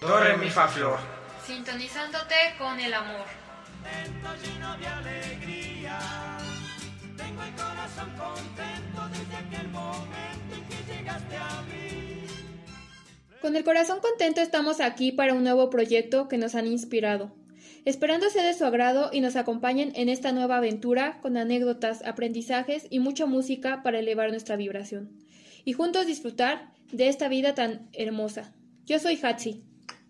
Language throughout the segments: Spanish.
Do, re, mi, fa, flor. Sintonizándote con el amor. lleno de alegría. Tengo el corazón contento desde aquel momento en que llegaste a mí. Con el corazón contento estamos aquí para un nuevo proyecto que nos han inspirado. Esperando sea de su agrado y nos acompañen en esta nueva aventura con anécdotas, aprendizajes y mucha música para elevar nuestra vibración. Y juntos disfrutar de esta vida tan hermosa. Yo soy Hatsi.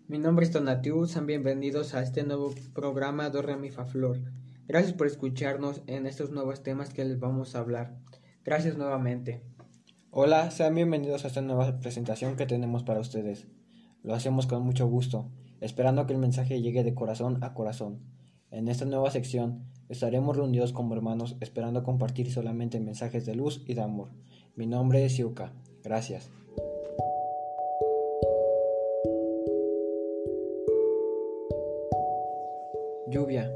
Mi nombre es Tonatiu, sean bienvenidos a este nuevo programa Do Re Mi Fa Flor. Gracias por escucharnos en estos nuevos temas que les vamos a hablar. Gracias nuevamente. Hola, sean bienvenidos a esta nueva presentación que tenemos para ustedes. Lo hacemos con mucho gusto, esperando que el mensaje llegue de corazón a corazón. En esta nueva sección estaremos reunidos como hermanos esperando compartir solamente mensajes de luz y de amor. Mi nombre es Yuka. Gracias. Lluvia,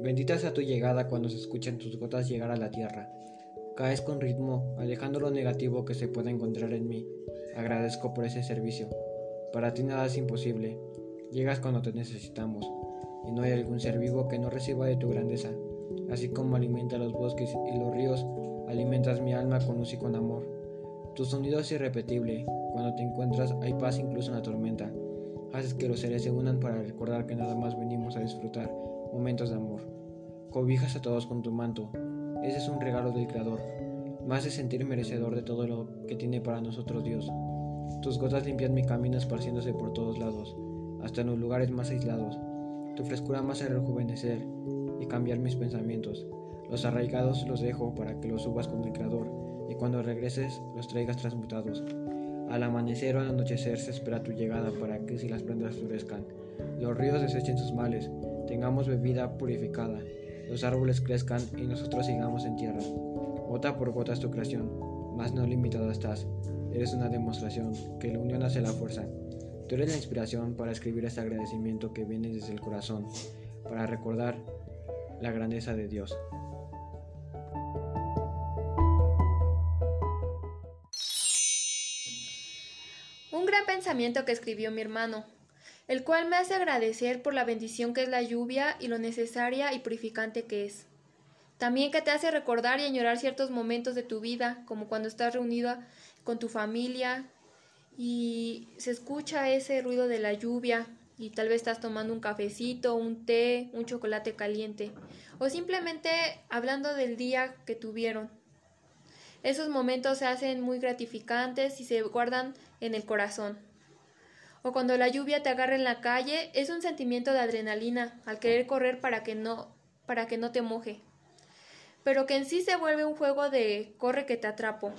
bendita sea tu llegada cuando se escuchen tus gotas llegar a la tierra. Caes con ritmo, alejando lo negativo que se pueda encontrar en mí. Agradezco por ese servicio. Para ti nada es imposible. Llegas cuando te necesitamos, y no hay algún ser vivo que no reciba de tu grandeza. Así como alimenta los bosques y los ríos, alimentas mi alma con luz y con amor. Tu sonido es irrepetible. Cuando te encuentras hay paz incluso en la tormenta. Haces que los seres se unan para recordar que nada más venimos a disfrutar momentos de amor. Cobijas a todos con tu manto. Ese es un regalo del Creador. Me hace sentir merecedor de todo lo que tiene para nosotros Dios. Tus gotas limpian mi camino esparciéndose por todos lados, hasta en los lugares más aislados. Tu frescura me hace rejuvenecer y cambiar mis pensamientos. Los arraigados los dejo para que los subas con el Creador y cuando regreses los traigas transmutados. Al amanecer o al anochecer se espera tu llegada para que si las plantas florezcan, los ríos desechen sus males, tengamos bebida purificada, los árboles crezcan y nosotros sigamos en tierra. Gota por gota es tu creación, mas no limitada estás. Eres una demostración que la unión hace la fuerza. Tú eres la inspiración para escribir este agradecimiento que viene desde el corazón, para recordar la grandeza de Dios. Un gran pensamiento que escribió mi hermano, el cual me hace agradecer por la bendición que es la lluvia y lo necesaria y purificante que es. También que te hace recordar y añorar ciertos momentos de tu vida, como cuando estás reunida con tu familia y se escucha ese ruido de la lluvia y tal vez estás tomando un cafecito, un té, un chocolate caliente o simplemente hablando del día que tuvieron. Esos momentos se hacen muy gratificantes y se guardan en el corazón o cuando la lluvia te agarra en la calle, es un sentimiento de adrenalina al querer correr para que no para que no te moje. Pero que en sí se vuelve un juego de corre que te atrapo.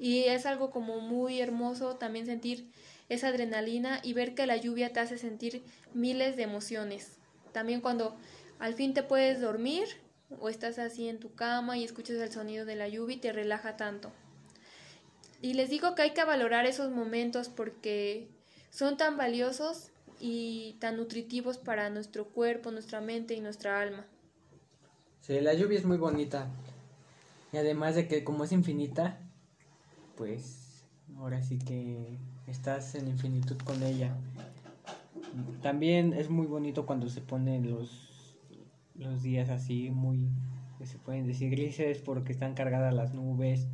Y es algo como muy hermoso también sentir esa adrenalina y ver que la lluvia te hace sentir miles de emociones. También cuando al fin te puedes dormir o estás así en tu cama y escuchas el sonido de la lluvia y te relaja tanto. Y les digo que hay que valorar esos momentos porque son tan valiosos y tan nutritivos para nuestro cuerpo, nuestra mente y nuestra alma. Sí, la lluvia es muy bonita. Y además de que como es infinita, pues ahora sí que estás en infinitud con ella. También es muy bonito cuando se ponen los, los días así, muy, se pueden decir grises porque están cargadas las nubes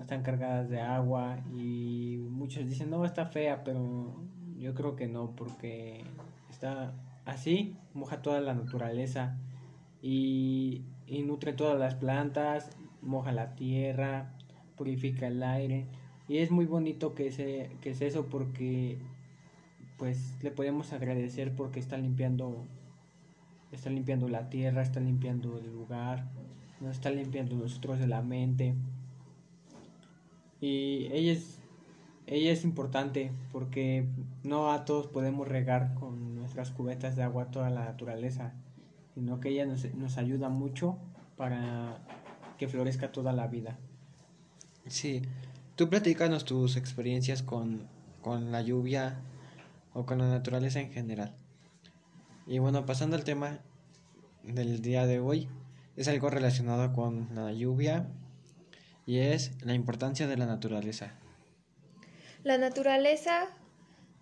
están cargadas de agua y muchos dicen, no, está fea, pero yo creo que no, porque está así, moja toda la naturaleza y, y nutre todas las plantas, moja la tierra, purifica el aire y es muy bonito que, se, que es eso porque pues le podemos agradecer porque está limpiando está limpiando la tierra, está limpiando el lugar, nos está limpiando nosotros de la mente. Y ella es, ella es importante porque no a todos podemos regar con nuestras cubetas de agua toda la naturaleza, sino que ella nos, nos ayuda mucho para que florezca toda la vida. Sí, tú platícanos tus experiencias con, con la lluvia o con la naturaleza en general. Y bueno, pasando al tema del día de hoy, es algo relacionado con la lluvia y es la importancia de la naturaleza. La naturaleza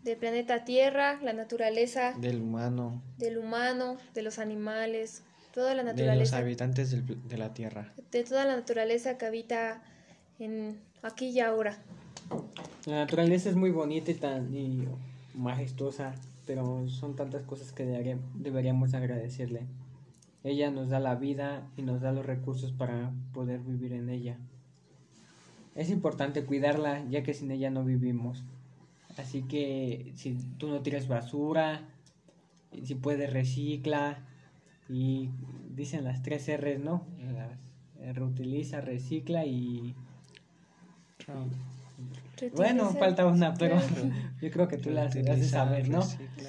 del planeta Tierra, la naturaleza Del humano, del humano, de los animales, toda la de los naturaleza, habitantes del de la Tierra. de toda la naturaleza que habita en aquí y ahora. La naturaleza es muy bonita y, tan, y majestuosa, pero son tantas cosas que debería- deberíamos agradecerle. Ella nos da la vida y nos da los recursos para poder vivir en ella. Es importante cuidarla ya que sin ella no vivimos. Así que si tú no tiras basura, y si puedes recicla y dicen las tres R's, ¿no? Las- eh, reutiliza, recicla y bueno, falta una, pero yo creo que tú las has de saber, ¿no?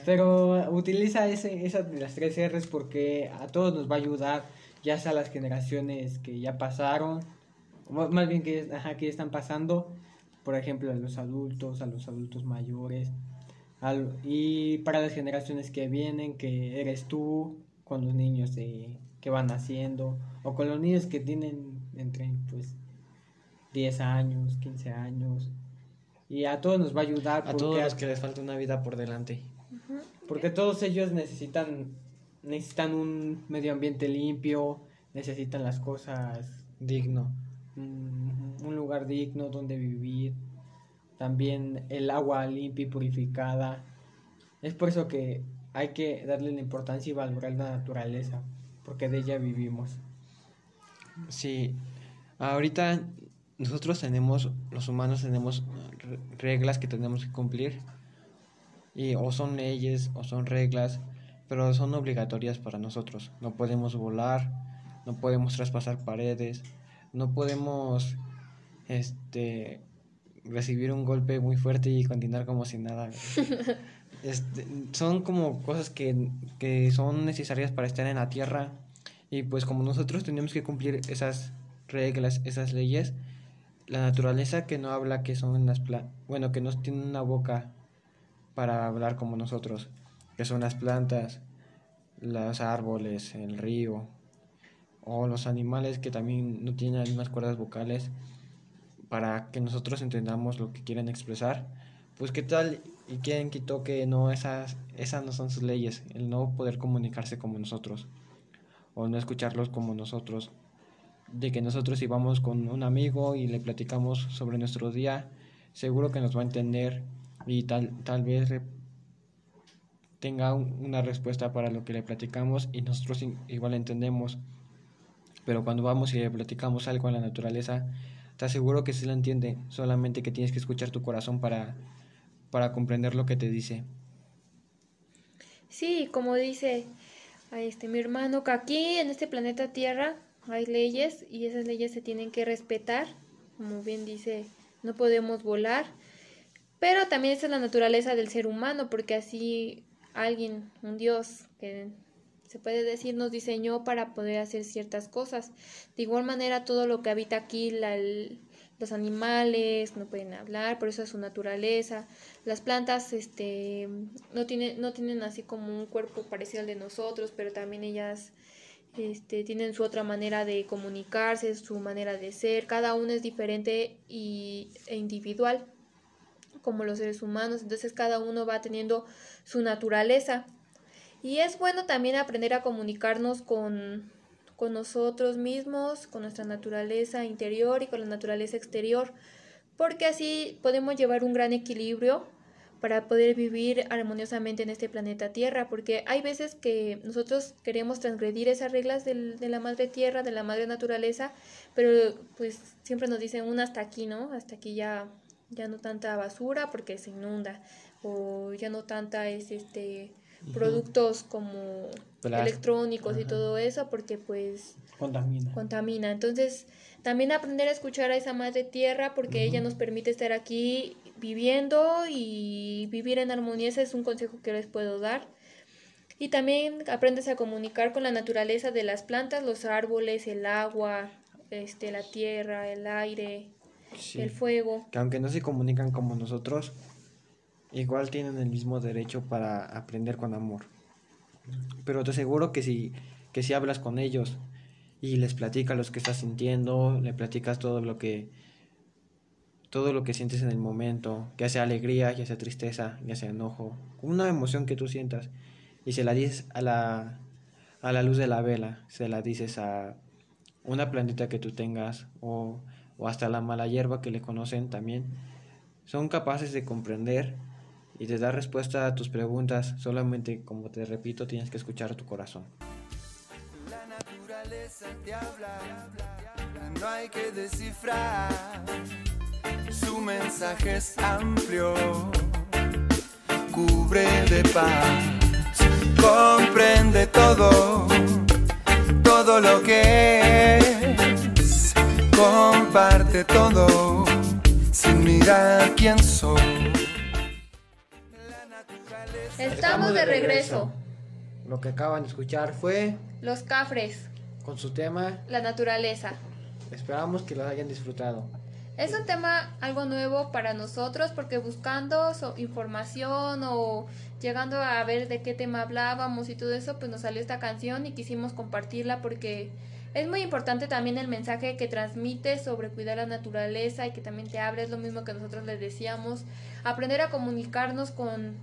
Pero utiliza ese, esas de las tres R's porque a todos nos va a ayudar, ya sea las generaciones que ya pasaron, o más más bien que, ajá, que ya están pasando, por ejemplo, a los adultos, a los adultos mayores, al- y para las generaciones que vienen, que eres tú, con los niños de- que van naciendo, o con los niños que tienen entre, pues, 10 años, 15 años. Y a todos nos va a ayudar. A porque todos los que les falta una vida por delante. porque todos ellos necesitan necesitan un medio ambiente limpio, necesitan las cosas, Digno. mm, un lugar digno donde vivir, también el agua limpia y purificada. Es por eso que hay que darle la importancia y valorar la naturaleza, porque de ella vivimos. Sí, ahorita nosotros tenemos, los humanos tenemos re- reglas que tenemos que cumplir, y o son leyes o son reglas, pero son obligatorias para nosotros. No podemos volar, no podemos traspasar paredes, no podemos este recibir un golpe muy fuerte y continuar como si nada. Este, son como cosas que, que son necesarias para estar en la tierra y pues como nosotros tenemos que cumplir esas reglas, esas leyes, la naturaleza que no habla que son las plantas, bueno, que no tiene una boca para hablar como nosotros, que son las plantas, los árboles, el río, o los animales que también no tienen las mismas cuerdas vocales para que nosotros entendamos lo que quieren expresar, pues qué tal y quién quitó que no esas esas no son sus leyes, el no poder comunicarse como nosotros o no escucharlos como nosotros, de que nosotros íbamos con un amigo y le platicamos sobre nuestro día, seguro que nos va a entender y tal tal vez tenga un- una respuesta para lo que le platicamos y nosotros igual entendemos. Pero cuando vamos y le platicamos algo a la naturaleza, te aseguro que sí lo entiende, solamente que tienes que escuchar tu corazón para, para comprender lo que te dice. Sí, como dice este mi hermano, que aquí en este planeta Tierra hay leyes y esas leyes se tienen que respetar. Como bien dice, no podemos volar. Pero también esa es la naturaleza del ser humano, porque así alguien, un Dios, que se puede decir, nos diseñó para poder hacer ciertas cosas. De igual manera, todo lo que habita aquí, la- los animales no pueden hablar, por eso es su naturaleza. Las plantas este, no, tienen, no tienen así como un cuerpo parecido al de nosotros, pero también ellas este, tienen su otra manera de comunicarse, su manera de ser. Cada uno es diferente y, e individual como los seres humanos, entonces cada uno va teniendo su naturaleza. Y es bueno también aprender a comunicarnos con, con nosotros mismos, con nuestra naturaleza interior y con la naturaleza exterior, porque así podemos llevar un gran equilibrio para poder vivir armoniosamente en este planeta Tierra, porque hay veces que nosotros queremos transgredir esas reglas del- de la madre Tierra, de la madre naturaleza, pero pues siempre nos dicen un hasta aquí, ¿no? Hasta aquí ya, ya no tanta basura porque se inunda, o ya no tanta es este productos como electrónicos y todo eso, porque pues Contamina. contamina. Entonces, también aprender a escuchar a esa madre tierra porque ella nos permite estar aquí viviendo y vivir en armonía. Ese es un consejo que les puedo dar. Y también aprendes a comunicar con la naturaleza de las plantas, los árboles, el agua, este, la tierra, el aire, Sí. el fuego. Que aunque no se comunican como nosotros, igual tienen el mismo derecho para aprender con amor. Pero te aseguro que si, que si hablas con ellos y les platicas lo que estás sintiendo, le platicas todo lo que todo lo que sientes en el momento, ya sea alegría, ya sea tristeza, ya sea enojo, una emoción que tú sientas y se la dices a la a la luz de la vela, se la dices a una plantita que tú tengas o, o hasta la mala hierba que le conocen también, son capaces de comprender y de dar respuesta a tus preguntas, solamente como te repito, tienes que escuchar tu corazón. La naturaleza te habla, no hay que descifrar. Su mensaje es amplio, cubre de paz, comprende todo, todo lo que es, comparte todo, sin mirar quién soy. Estamos de regreso. Lo que acaban de escuchar fue Los cafres, con su tema, la naturaleza. esperamos que lo hayan disfrutado. Es un tema algo nuevo para nosotros porque buscando so- información o llegando a ver de qué tema hablábamos y todo eso, pues nos salió esta canción y quisimos compartirla porque es muy importante también el mensaje que transmite sobre cuidar la naturaleza y que también te abre, es lo mismo que nosotros les decíamos, aprender a comunicarnos con,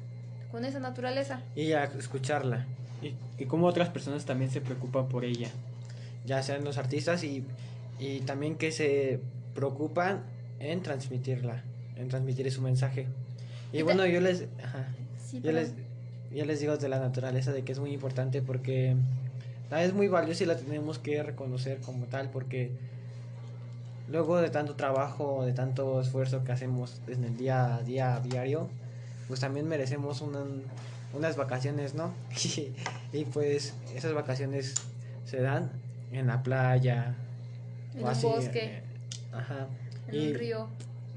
con esa naturaleza. Y a escucharla, Y, y cómo otras personas también se preocupan por ella. ya sean los artistas y, y también que se preocupan en transmitirla, en transmitir su mensaje. Y Y te- bueno, yo les, ajá, Sí, yo les, yo les digo de la naturaleza de que es muy importante porque la es muy valiosa y la tenemos que reconocer como tal porque luego de tanto trabajo, de tanto esfuerzo que hacemos en el día a día, a diario, pues también merecemos una- unas vacaciones, ¿no? y pues esas vacaciones se dan en la playa, En o un así, bosque, eh, ajá, en y- un río.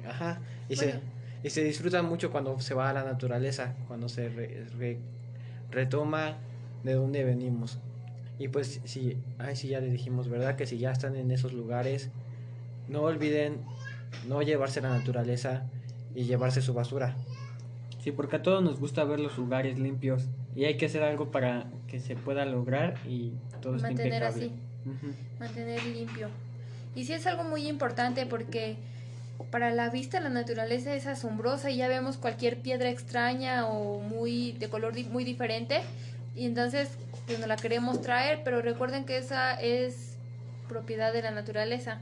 Ajá, y, Bueno. se, y se disfruta mucho cuando se va a la naturaleza, cuando se re- re- retoma de dónde venimos. Y pues sí, ay, sí, ya le dijimos, ¿verdad? Que si ya están en esos lugares, no olviden no llevarse la naturaleza y llevarse su basura. Sí, porque a todos nos gusta ver los lugares limpios y hay que hacer algo para que se pueda lograr y todo esté Mantener impecable. así. Mantener limpio. Y sí es algo muy importante porque para la vista la naturaleza es asombrosa y ya vemos cualquier piedra extraña o muy de color di- muy diferente y entonces pues nos la queremos traer, pero recuerden que esa es propiedad de la naturaleza.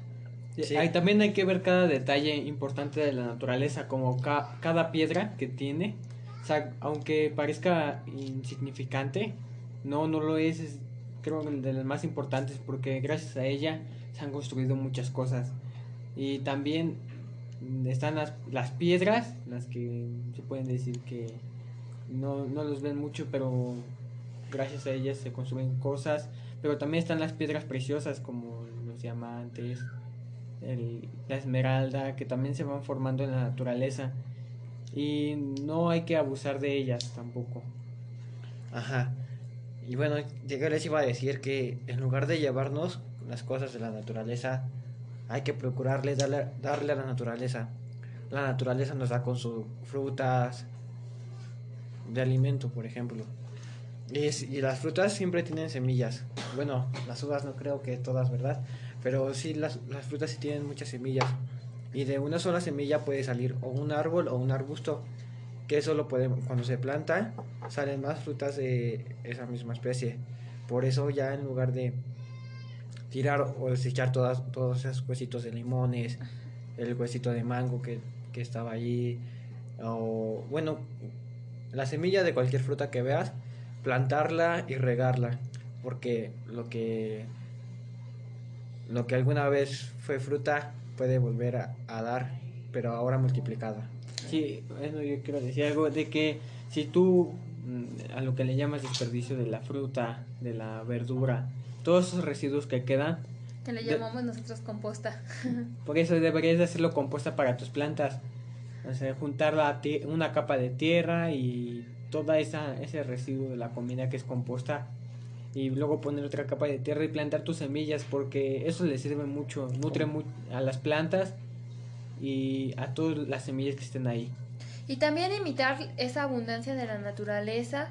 Sí. Ahí también hay que ver cada detalle importante de la naturaleza, como ca- cada piedra que tiene. O sea, aunque parezca insignificante, no, no lo es, es creo que de las más importantes porque gracias a ella se han construido muchas cosas. Y también están las, las piedras, las que se pueden decir que no, no los ven mucho, pero gracias a ellas se construyen cosas. Pero también están las piedras preciosas como los diamantes, el- la esmeralda, que también se van formando en la naturaleza. Y no hay que abusar de ellas tampoco. Ajá. Y bueno, yo les iba a decir que en lugar de llevarnos las cosas de la naturaleza, hay que procurarle darle, darle a la naturaleza. La naturaleza nos da con sus frutas, de alimento, por ejemplo. Y, las frutas siempre tienen semillas. Bueno, las uvas no creo que todas, ¿verdad? Pero sí, las, las frutas sí tienen muchas semillas. Y de una sola semilla puede salir o un árbol o un arbusto. Que eso lo podemos, cuando se planta, salen más frutas de esa misma especie. Por eso ya en lugar de tirar o desechar todas, todos esos huesitos de limones, el huesito de mango que, que estaba allí, o bueno, la semilla de cualquier fruta que veas, plantarla y regarla, porque lo que lo que alguna vez fue fruta puede volver a, a dar, pero ahora multiplicada. Sí, bueno, yo quiero decir algo de que si tú mm, a lo que le llamas desperdicio de la fruta, de la verdura, todos esos residuos que quedan, Que le De- llamamos nosotros composta. por eso deberías de hacerlo composta para tus plantas. O sea, juntar la una capa de tierra y toda esa ese residuo de la comida que es composta y luego poner otra capa de tierra y plantar tus semillas porque eso le sirve mucho, nutre mu- a las plantas y a todas las semillas que estén ahí. Y también imitar esa abundancia de la naturaleza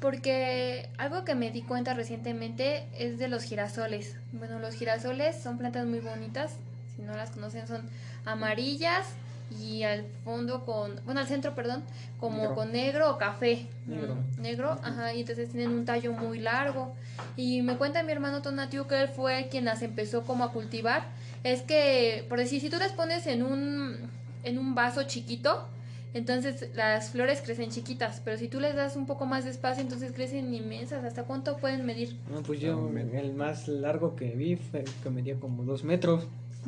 Porque algo que me di cuenta recientemente es de los girasoles. Bueno, los girasoles son plantas muy bonitas. Si no las conocen, son amarillas y al fondo con, bueno, al centro, perdón, como Negro. con negro o café. Negro. Mm, negro, ajá, y entonces tienen un tallo muy largo. Y me cuenta mi hermano Tonatiu que él fue quien las empezó como a cultivar. Es que, por decir, si tú las pones en un, en un vaso chiquito, entonces las flores crecen chiquitas, pero si tú les das un poco más de espacio, entonces crecen inmensas. ¿Hasta cuánto pueden medir? No, pues yo el más largo que vi fue el que medía como dos metros.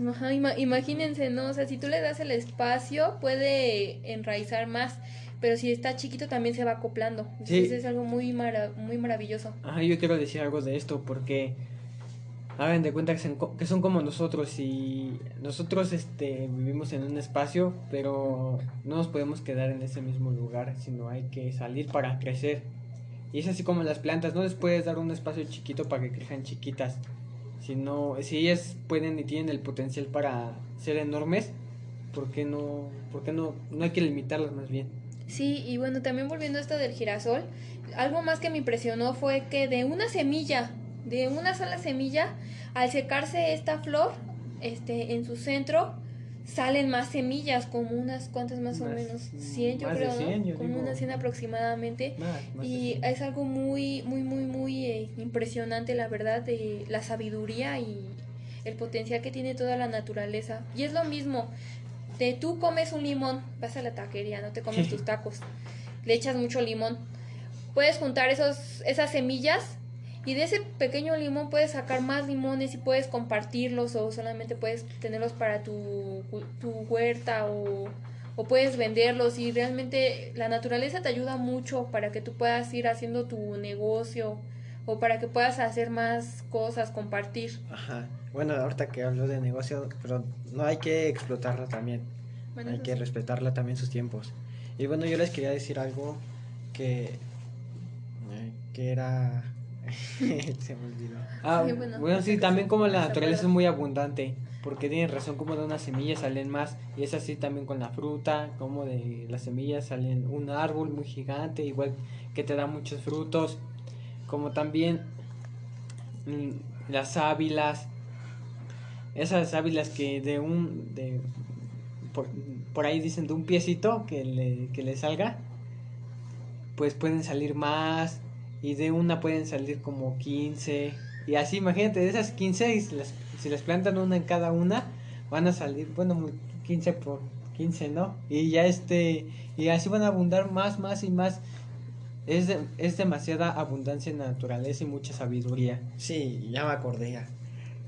Ajá, ima- imagínense, ¿no? O sea, si tú le das el espacio, puede enraizar más, pero si está chiquito también se va acoplando. Sí. Entonces es algo muy, mara- muy maravilloso. Ajá, yo quiero decir algo de esto porque hagan de cuenta que son, como nosotros y nosotros este vivimos en un espacio, pero no nos podemos quedar en ese mismo lugar, sino hay que salir para crecer. Y es así como las plantas, no les puedes dar un espacio chiquito para que crezcan chiquitas. Si no, si ellas pueden y tienen el potencial para ser enormes, ¿por qué no, por qué no, no hay que limitarlas más bien? Sí, y bueno, también volviendo a esto del girasol, algo más que me impresionó fue que de una semilla, de una sola semilla, al secarse esta flor, este, en su centro, salen más semillas, como unas cuantas más, o menos, mm, 100 yo más de creo, ¿no? 100, yo como digo. unas 100 aproximadamente. Más, más de Y es algo muy, muy, muy, muy eh, impresionante, la verdad, de la sabiduría y el potencial que tiene toda la naturaleza. Y es lo mismo, de tú comes un limón, vas a la taquería, no te comes tus tacos, le echas mucho limón. Puedes juntar esos, esas semillas y de ese pequeño limón puedes sacar más limones y puedes compartirlos o solamente puedes tenerlos para tu, tu huerta o, o puedes venderlos y realmente la naturaleza te ayuda mucho para que tú puedas ir haciendo tu negocio o para que puedas hacer más cosas, compartir. Ajá. Bueno, ahorita que hablo de negocio, pero no hay que explotarla también. Bueno, hay que sí. respetarla también sus tiempos. Y bueno, yo les quería decir algo que, eh, que era... Se me olvidó. Ah, Sí, bueno, bueno, sí, también como la naturaleza es muy abundante, porque tienen razón, como de una semilla salen más, y es así también con la fruta, como de las semillas salen un árbol muy gigante, igual que te da muchos frutos, como también mm, las sábilas, esas sábilas que de un, de, por, por ahí dicen de un piecito que le, que le salga, pues pueden salir más, y de una pueden salir como 15 y así imagínate de esas 15 y si las, si las plantan una en cada una van a salir bueno muy- 15 por 15 no y ya este y así van a abundar más más y más es, de- es demasiada abundancia en la naturaleza y mucha sabiduría Sí, ya me acordé.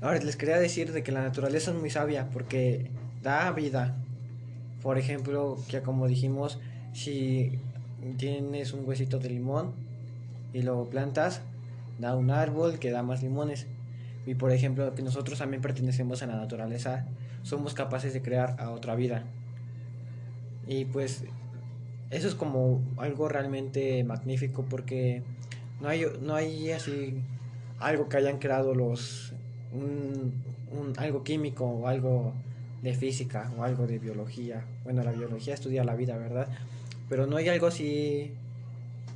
Ahora les quería decir de que la naturaleza es muy sabia porque da vida. Por ejemplo, que como dijimos, si tienes un huesito de limón y lo plantas, da un árbol que da más limones. Y por ejemplo, que nosotros también pertenecemos a la naturaleza, somos capaces de crear a otra vida. Y pues eso es como algo realmente magnífico porque no hay, no hay así algo que hayan creado los un, un- algo químico o algo de física o algo de biología. Bueno, la biología estudia la vida, ¿verdad? Pero no hay algo así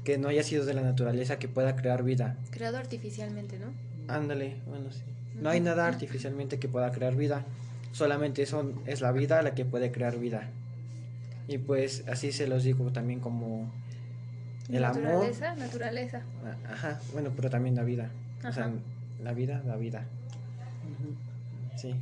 que no haya sido de la naturaleza que pueda crear vida. Creado artificialmente, ¿no? Ándale, bueno, sí. No hay nada artificialmente que pueda crear vida. Solamente son, es la vida la que puede crear vida. Y pues así se los digo también como el amor. naturaleza, naturaleza. Ajá, bueno, pero también la vida. O sea, la vida, la vida. Sí,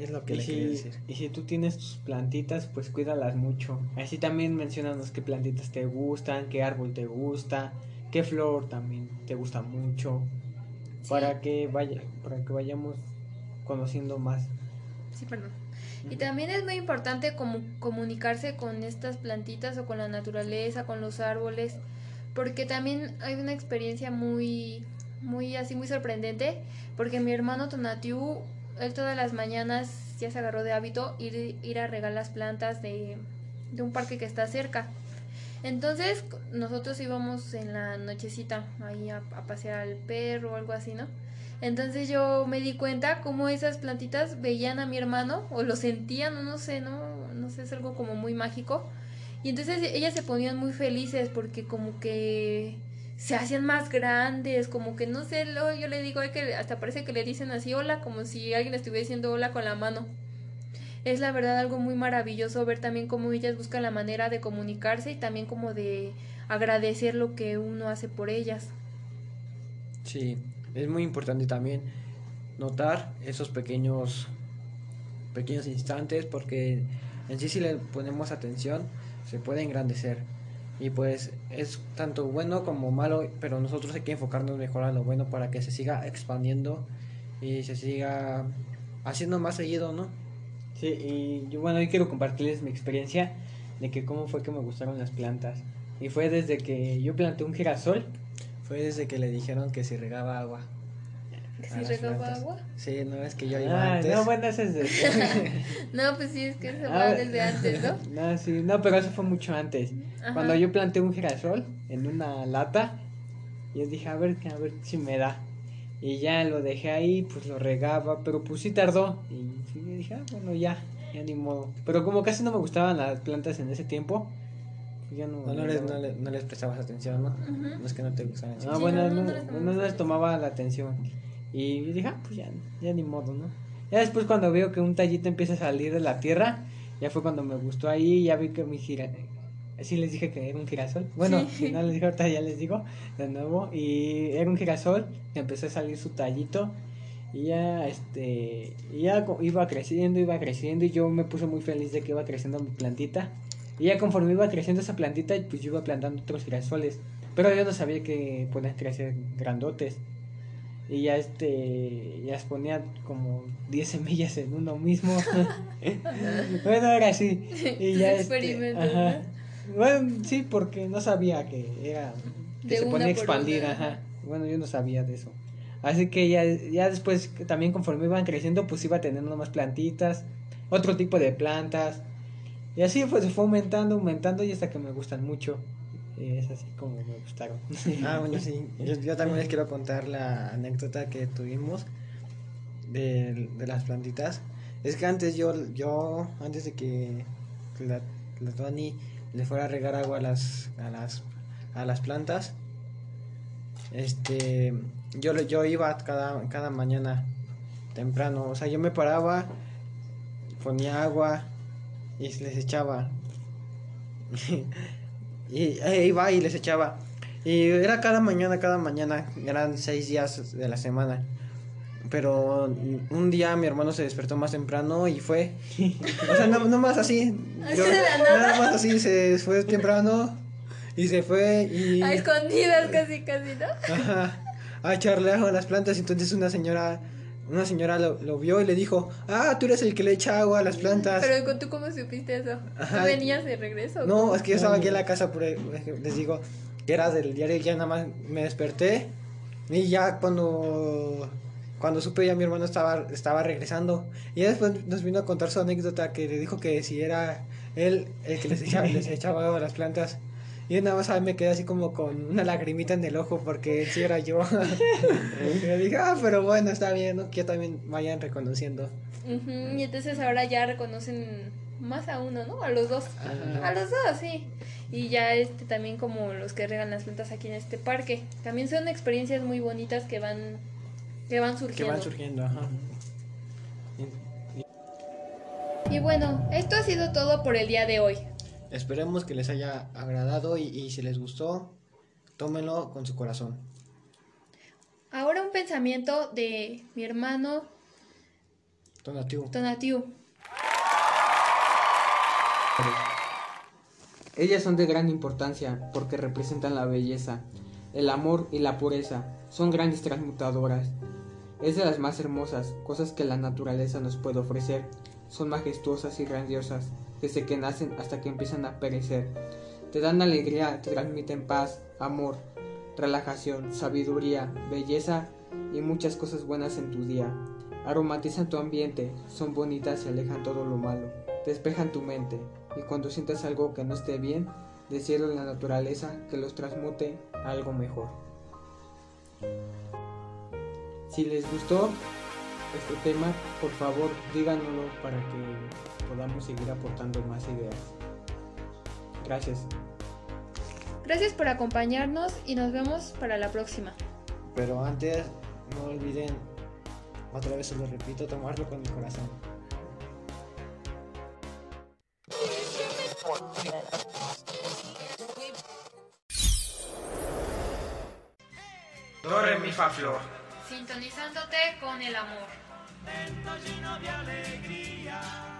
es lo que y le quería si, decir. y si tú tienes tus plantitas pues cuídalas mucho así también mencionanos qué plantitas te gustan qué árbol te gusta qué flor también te gusta mucho Sí. para que vaya para que vayamos conociendo más Sí, perdón. Y también es muy importante como comunicarse con estas plantitas o con la naturaleza, con los árboles, porque también hay una experiencia muy, muy así, muy sorprendente, porque mi hermano Tonatiu, él todas las mañanas ya se agarró de hábito ir, ir a regar las plantas de, de un parque que está cerca. Entonces nosotros íbamos en la nochecita ahí a, a pasear al perro o algo así, ¿no? Entonces yo me di cuenta cómo esas plantitas veían a mi hermano o lo sentían, no sé, no, no sé, es algo como muy mágico. Y entonces ellas se ponían muy felices porque como que se hacen más grandes, como que no sé, luego yo le digo ay, que hasta parece que le dicen así hola, como si alguien estuviera diciendo hola con la mano. Es la verdad algo muy maravilloso ver también cómo ellas buscan la manera de comunicarse y también como de agradecer lo que uno hace por ellas. Sí, es muy importante también notar esos pequeños pequeños instantes porque en sí si le ponemos atención se puede engrandecer y pues es tanto bueno como malo pero nosotros hay que enfocarnos mejor a lo bueno para que se siga expandiendo y se siga haciendo más seguido no Sí, y yo, bueno, hoy quiero compartirles mi experiencia de que cómo fue que me gustaron las plantas. Y fue desde que yo planté un girasol. fue desde que le dijeron que si regaba agua ¿Que si plantas. agua? sí no es que yo iba Ah, antes no, bueno, ese es desde... No, pues sí, es que eso Ah, va desde antes, ¿no? No, sí, no, pero eso fue mucho antes. Ajá. Cuando yo planté un girasol en una lata, yo dije, a ver, a ver si me da. Y ya lo dejé ahí, pues lo regaba, pero pues sí tardó. Y dije, ah, bueno, ya, ya ni modo. Pero como casi no me gustaban las plantas en ese tiempo, pues ya no... no, les, no, le- no les prestabas atención no Ujú. no es que no te gustaban Ah, Sí, bueno, no, no, no les no, no les tomaba la atención. Y dije, ah, pues ya, ya ni modo, ¿no? Ya después cuando veo que un tallito empieza a salir de la tierra, ya fue cuando me gustó ahí, ya vi que mi gira... Sí les dije que era un girasol. Bueno, Sí. si no les dije ahorita ya les digo de nuevo. Y era un girasol, empezó a salir su tallito. Y ya, este, y ya iba creciendo, iba creciendo y yo me puse muy feliz de que iba creciendo mi plantita. Y ya conforme iba creciendo esa plantita, pues yo iba plantando otros girasoles. Pero yo no sabía que podían crecer grandotes. Y ya este, ya ponía como 10 semillas en uno mismo. bueno, era así. Y ya este, ajá. Bueno, sí, porque no sabía que era que De se ponía a expandir, una, ajá. Bueno, yo no sabía de eso. Así que ya, ya después, también conforme iban creciendo, pues iba teniendo más plantitas, otro tipo de plantas. Y así pues se fue aumentando, aumentando y hasta que me gustan mucho. Es así como me gustaron. Ah, bueno, sí. Yo, yo también les quiero contar la anécdota que tuvimos de, de las plantitas. Es que antes yo, yo antes de que la, la Tony le fuera a regar agua a las, a las, a las plantas, este, yo, yo iba cada, cada mañana temprano. O sea, yo me paraba, ponía agua y les echaba. y e iba y les echaba. Y era cada mañana, cada mañana, eran seis días de la semana. Pero un día mi hermano se despertó más temprano y fue. O sea, no, no más así. Yo- nada. más así, se fue temprano y se fue y. A escondidas casi, casi, ¿no? Ajá, a echarle agua a las plantas. Entonces una señora, una señora lo, lo vio y le dijo, ah, tú eres el que le echa agua a las plantas. Pero ¿tú cómo supiste eso? Ajá. ¿Tú venías de regreso? No, cómo? es que yo estaba aquí en la casa, por ahí, les digo, que era del diario ya nada más me desperté y ya cuando cuando supe ya mi hermano estaba estaba regresando y ya después nos vino a contar su anécdota que le dijo que si era él el que les echaba, les echaba agua a las plantas y nada más me quedé así como con una lagrimita en el ojo porque sí era yo. y le dije, ah, pero bueno, está bien, ¿no? que ya también vayan reconociendo. Ujú, Y entonces ahora ya reconocen más a uno, ¿no? A los dos. A los dos, sí. Y ya este también como los que regan las plantas aquí en este parque. También son experiencias muy bonitas que van que van Que surgiendo. van surgiendo, ajá. Y bueno, esto ha sido todo por el día de hoy. Esperemos que les haya agradado y, y si les gustó, tómenlo con su corazón. Ahora un pensamiento de mi hermano Donatiu. Tonatiu. Ellas son de gran importancia porque representan la belleza, el amor y la pureza. Son grandes transmutadoras. Es de las más hermosas cosas que la naturaleza nos puede ofrecer. Son majestuosas y grandiosas desde que nacen hasta que empiezan a perecer. Te dan alegría, te transmiten paz, amor, relajación, sabiduría, belleza y muchas cosas buenas en tu día. Aromatizan tu ambiente, son bonitas y alejan todo lo malo. Despejan tu mente y cuando sientas algo que no esté bien, decirle a la naturaleza que los transmute a algo mejor. Si les gustó este tema, por favor díganoslo para que podamos seguir aportando más ideas. Gracias. Gracias por acompañarnos y nos vemos para la próxima. Pero antes, no olviden, otra vez se lo repito, tomarlo con el corazón. Do, re, mi, fa, flor. Sintonizándote con el amor. lleno de alegría.